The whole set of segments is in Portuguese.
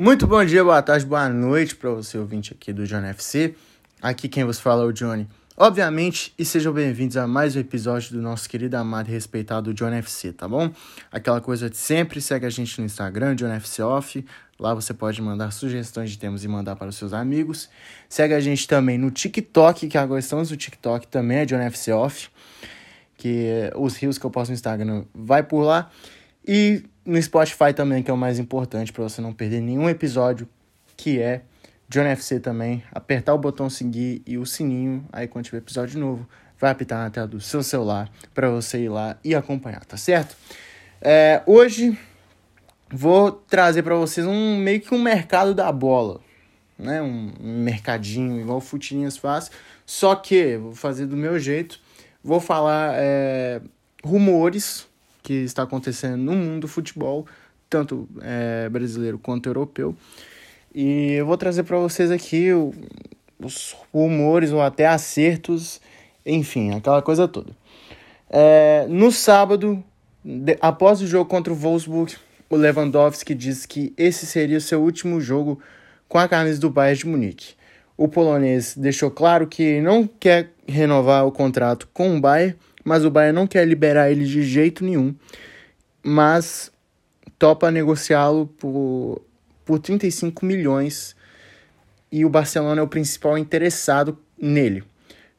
Muito bom dia, boa tarde, boa noite para você ouvinte aqui do Johnny FC. Aqui quem vos fala é o Johnny. Obviamente, e sejam bem-vindos a mais um episódio do nosso querido, amado e respeitado Johnny FC, tá bom? Aquela coisa de sempre, segue a gente no Instagram, Johnny FC Off. Lá você pode mandar sugestões de temas e mandar para os seus amigos. Segue a gente também no TikTok, que agora estamos no TikTok também, é Johnny FC Off. Que os rios que eu posto no Instagram vai por lá. E no Spotify também, que é o mais importante para você não perder nenhum episódio, que é John FC também. Apertar o botão seguir e o sininho, aí quando tiver episódio novo, vai apitar na tela do seu celular para você ir lá e acompanhar, tá certo? É, hoje vou trazer para vocês um meio que um mercado da bola, né? Um, mercadinho igual o Futirinhas faz, só que vou fazer do meu jeito. Vou falar é, rumores que está acontecendo no mundo do futebol, tanto é, brasileiro quanto europeu. E eu vou trazer para vocês aqui o, os rumores ou até acertos, enfim, aquela coisa toda. É, no sábado, de, após o jogo contra o Wolfsburg, o Lewandowski disse que esse seria o seu último jogo com a camisa do Bayern de Munique. O polonês deixou claro que não quer renovar o contrato com o Bayern mas o Bayern não quer liberar ele de jeito nenhum, mas topa negociá-lo por, por 35 milhões e o Barcelona é o principal interessado nele.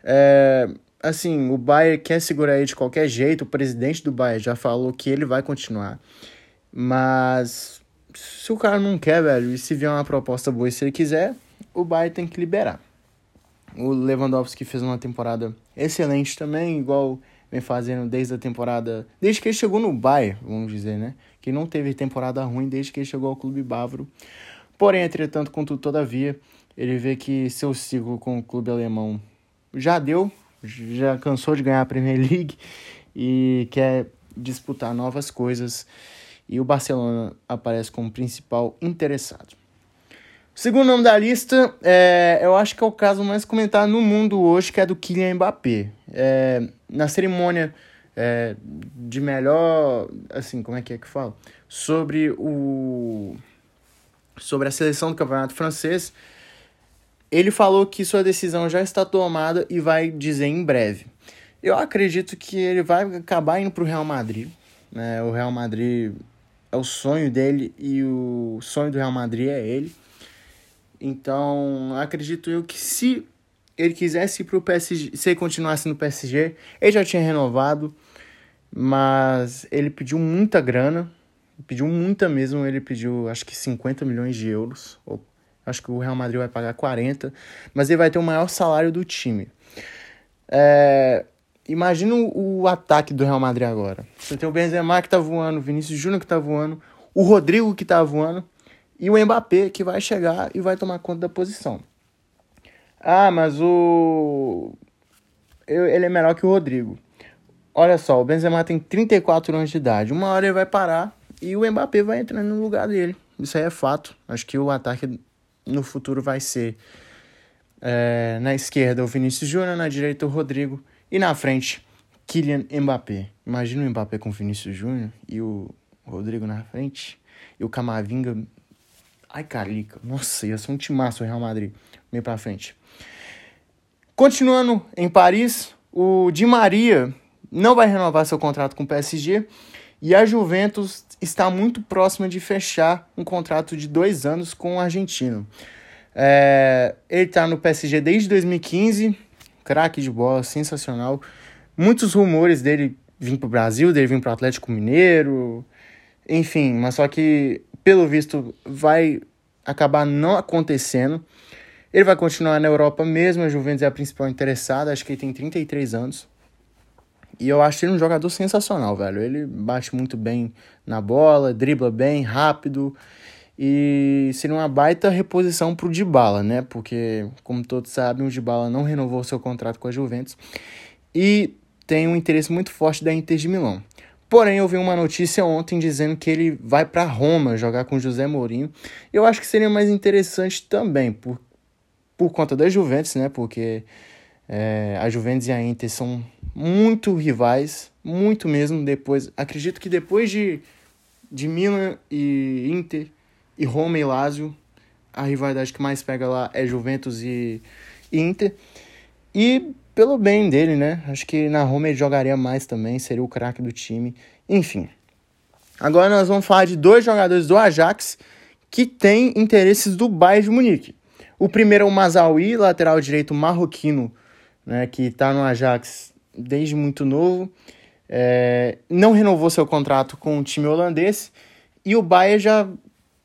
É, assim, o Bayern quer segurar ele de qualquer jeito, o presidente do Bayern já falou que ele vai continuar, mas se o cara não quer, velho, e se vier uma proposta boa e se ele quiser, o Bayern tem que liberar. O Lewandowski fez uma temporada excelente também, igual vem fazendo desde a temporada. Desde que ele chegou no Bayern, vamos dizer, né? Que não teve temporada ruim desde que ele chegou ao clube bávaro. Porém, entretanto, contudo, todavia, ele vê que seu ciclo com o clube alemão já deu, já cansou de ganhar a Premier League e quer disputar novas coisas. E o Barcelona aparece como principal interessado. Segundo nome da lista, é, eu acho que é o caso mais comentado no mundo hoje, que é do Kylian Mbappé. É, na cerimônia é, de melhor, assim, como é que é que fala? Sobre o sobre a seleção do campeonato francês, ele falou que sua decisão já está tomada e vai dizer em breve. Eu acredito que ele vai acabar indo para o Real Madrid. Né? O Real Madrid é o sonho dele e o sonho do Real Madrid é ele. Então, acredito eu que se ele quisesse ir pro PSG, se ele continuasse no PSG, ele já tinha renovado, mas ele pediu muita grana, pediu muita mesmo, ele pediu acho que 50 milhões de euros, ou acho que o Real Madrid vai pagar 40, mas ele vai ter o maior salário do time. É, imagina o, ataque do Real Madrid agora. Você tem o Benzema que tá voando, o Vinícius Júnior que tá voando, o Rodrigo que tá voando e o Mbappé que vai chegar e vai tomar conta da posição. Ah, mas o. Ele é melhor que o Rodrigo. Olha só, o Benzema tem 34 anos de idade. Uma hora ele vai parar e o Mbappé vai entrar no lugar dele. Isso aí é fato. Acho que o ataque no futuro vai ser é, na esquerda o Vinícius Júnior, na direita o Rodrigo e na frente Kylian Mbappé. Imagina o Mbappé com o Vinícius Júnior e o Rodrigo na frente e o Camavinga. Ai, carica. Nossa, ia ser um timaço o Real Madrid. Meio pra frente. Continuando em Paris, o Di Maria não vai renovar seu contrato com o PSG e a Juventus está muito próxima de fechar um contrato de dois anos com o argentino. É, ele está no PSG desde 2015, craque de bola, sensacional. Muitos rumores dele vir para o Brasil, dele vir para o Atlético Mineiro, enfim, mas só que, pelo visto, vai acabar não acontecendo. Ele vai continuar na Europa mesmo, a Juventus é a principal interessada, acho que ele tem 33 anos. E eu acho ele um jogador sensacional, velho. Ele bate muito bem na bola, dribla bem, rápido. E seria uma baita reposição pro Dybala, né? Porque, como todos sabem, o Dybala não renovou seu contrato com a Juventus. E tem um interesse muito forte da Inter de Milão. Porém, eu vi uma notícia ontem dizendo que ele vai para Roma jogar com José Mourinho. Eu acho que seria mais interessante também, por, por conta da Juventus, né? Porque é, a Juventus e a Inter são muito rivais, muito mesmo. Depois, acredito que depois de, de Milan e Inter e Roma e Lazio. A rivalidade que mais pega lá é Juventus e Inter. E pelo bem dele, né? Acho que na Roma ele jogaria mais também, seria o craque do time. Enfim. Agora nós vamos falar de dois jogadores do Ajax que têm interesses do Bayern de Munique. O primeiro é o Mazawi, lateral direito marroquino, né, que está no Ajax desde muito novo. É, não renovou seu contrato com o time holandês e o Bayern já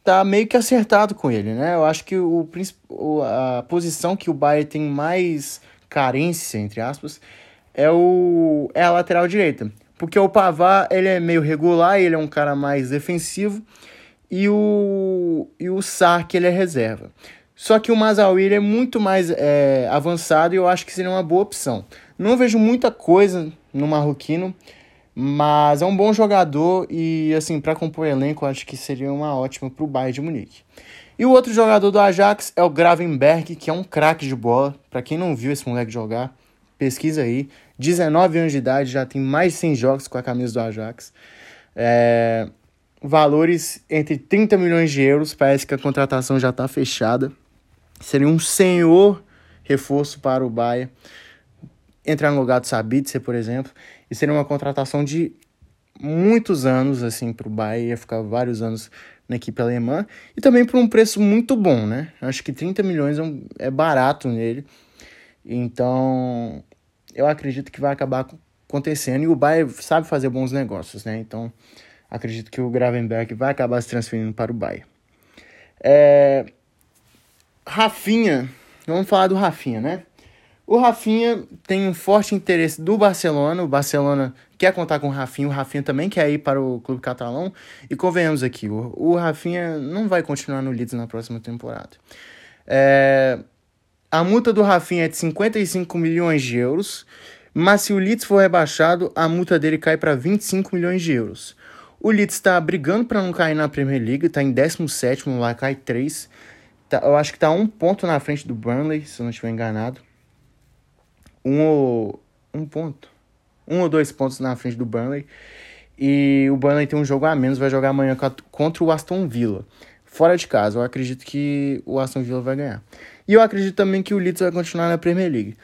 tá meio que acertado com ele, né? Eu acho que o, a posição que o Bayern tem mais carência, entre aspas, é, o, é a lateral direita. Porque o Pavard, ele é meio regular, ele é um cara mais defensivo, e o, e o Sark, ele é reserva. Só que o Mazawi é muito mais é, avançado e eu acho que seria uma boa opção. Não vejo muita coisa no marroquino, mas é um bom jogador e, assim, para compor elenco, acho que seria uma ótima para o Bayern de Munique. E o outro jogador do Ajax é o Gravenberg, que é um craque de bola. Para quem não viu esse moleque jogar, pesquisa aí. 19 anos de idade, já tem mais de 100 jogos com a camisa do Ajax. É... Valores entre 30 milhões de euros, parece que a contratação já está fechada. Seria um senhor reforço para o Bayern. Entrar no lugar do Sabitzer, por exemplo. E seria uma contratação de muitos anos, assim, para o Bayern. Ia ficar vários anos na equipe alemã. E também por um preço muito bom, né? Acho que 30 milhões é, um, é barato nele. Então, eu acredito que vai acabar acontecendo. E o Bayern sabe fazer bons negócios, né? Então, acredito que o Gravenberg vai acabar se transferindo para o Bayern. É... Rafinha, vamos falar do Rafinha, né? O Rafinha tem um forte interesse do Barcelona. O Barcelona quer contar com o Rafinha. O Rafinha também quer ir para o clube catalão. E convenhamos aqui, o, o Rafinha não vai continuar no Leeds na próxima temporada. É, a multa do Rafinha é de 55 milhões de euros. Mas se o Leeds for rebaixado, a multa dele cai para 25 milhões de euros. O Leeds está brigando para não cair na Premier League, está em 17, lá cai 3. Tá, eu acho que está um ponto na frente do Burnley, se eu não estiver enganado um ou um ponto, um ou dois pontos na frente do Burnley. E o Burnley tem um jogo a menos, vai jogar amanhã contra o Aston Villa. Fora de casa, eu acredito que o Aston Villa vai ganhar. E eu acredito também que o Leeds vai continuar na Premier League.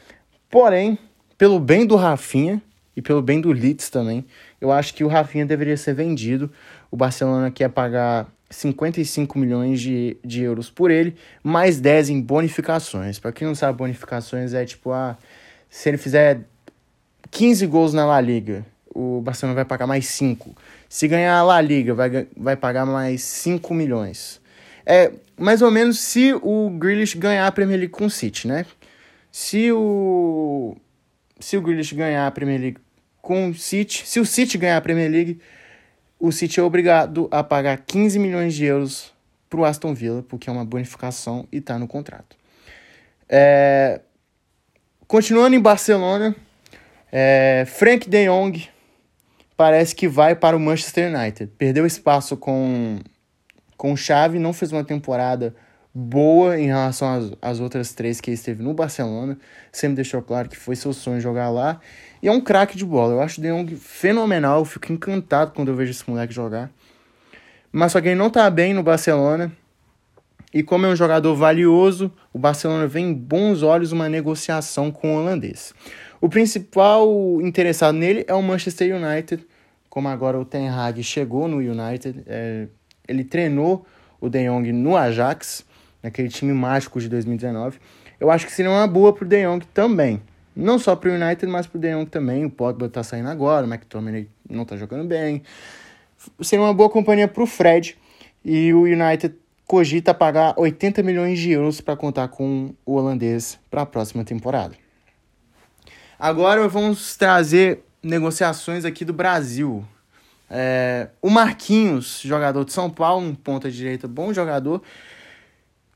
Porém, pelo bem do Rafinha e pelo bem do Leeds também, eu acho que o Rafinha deveria ser vendido. O Barcelona quer pagar 55 milhões de, de euros por ele, mais 10 em bonificações. Para quem não sabe, bonificações é tipo a. Ah, se ele fizer 15 gols na La Liga, o Barcelona vai pagar mais 5. Se ganhar a La Liga, vai, vai pagar mais 5 milhões. É mais ou menos se o Grealish ganhar a Premier League com o City, né? Se o se o Grealish ganhar a Premier League com o City, se o City ganhar a Premier League, o City é obrigado a pagar 15 milhões de euros para o Aston Villa, porque é uma bonificação e está no contrato. É, Continuando em Barcelona, é, Frank de Jong parece que vai para o Manchester United. Perdeu espaço com, com Xavi, não fez uma temporada boa em relação às, às outras três que ele esteve no Barcelona. Sempre deixou claro que foi seu sonho jogar lá. E é um craque de bola. Eu acho o De Jong fenomenal. Eu fico encantado quando eu vejo esse moleque jogar. Mas só que ele não tá bem no Barcelona. E como é um jogador valioso, o Barcelona vê em bons olhos uma negociação com o holandês. O principal interessado nele é o Manchester United, como agora o Ten Hag chegou no United, é, ele treinou o De Jong no Ajax, naquele time mágico de 2019. Eu acho que seria uma boa para o De Jong também. Não só para o United, mas para o De Jong também. O Pogba está saindo agora, o McTominay não está jogando bem. Seria uma boa companhia para o Fred. E o United cogita pagar 80 milhões de euros para contar com o holandês para a próxima temporada. Agora vamos trazer negociações aqui do Brasil. É, o Marquinhos, jogador de São Paulo, um ponta direita, bom jogador,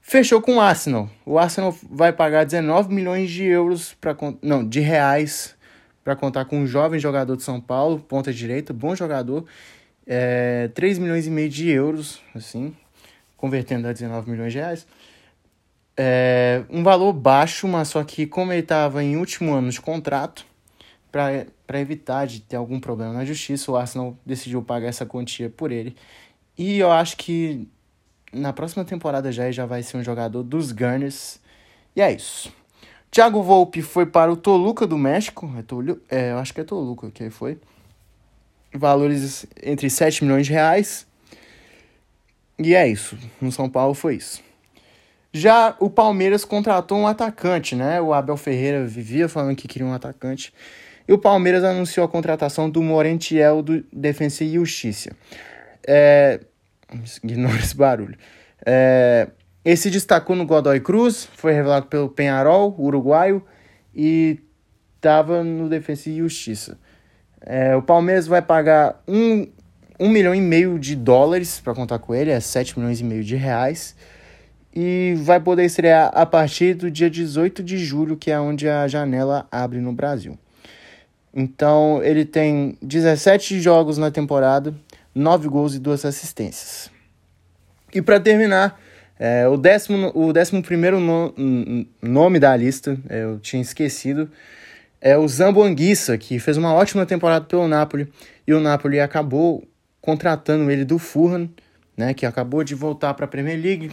fechou com o Arsenal. O Arsenal vai pagar 19 milhões de euros para não, de reais para contar com um jovem jogador de São Paulo, ponta direita, bom jogador. É, 3 milhões e meio de euros, assim, convertendo a 19 milhões de reais. É um valor baixo, mas só que como ele estava em último ano de contrato, para evitar de ter algum problema na justiça, o Arsenal decidiu pagar essa quantia por ele. E eu acho que na próxima temporada já já vai ser um jogador dos Gunners. E é isso. Thiago Volpe foi para o Toluca do México. É, Tolu é, eu acho que é Toluca que foi. Valores entre 7 milhões de reais. E é isso. No São Paulo foi isso. Já o Palmeiras contratou um atacante, né? O Abel Ferreira vivia falando que queria um atacante. E o Palmeiras anunciou a contratação do Morentiel do Defensa e Justiça. É... Ignora esse barulho. É... Esse destacou no Godoy Cruz, foi revelado pelo Penharol, uruguaio, e estava no Defensa e Justiça. É... O Palmeiras vai pagar um, um milhão e meio de dólares para contar com ele, é 7 milhões e meio de reais e vai poder estrear a partir do dia 18 de julho, que é onde a janela abre no Brasil. Então, ele tem 17 jogos na temporada, 9 gols e 2 assistências. E para terminar, é, o, décimo, o décimo primeiro no, nome da lista, é, eu tinha esquecido, é o Zambo Anguissa, que fez uma ótima temporada pelo Napoli, e o Napoli acabou contratando ele do Fulham, né, que acabou de voltar para a Premier League,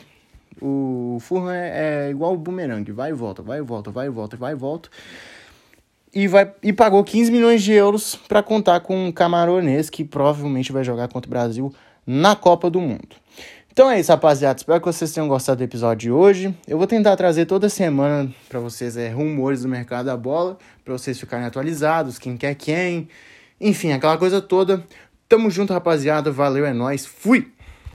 o Fulham é, é igual o boomerang, vai e volta, vai e volta, vai e volta, vai e volta. E, vai, e pagou 15 milhões de euros para contar com um camaronês que provavelmente vai jogar contra o Brasil na Copa do Mundo. Então é isso, rapaziada. Espero que vocês tenham gostado do episódio de hoje. Eu vou tentar trazer toda semana para vocês é, rumores do mercado da bola, para vocês ficarem atualizados, quem quer quem. Enfim, aquela coisa toda. Tamo junto, rapaziada. Valeu, é nóis. Fui!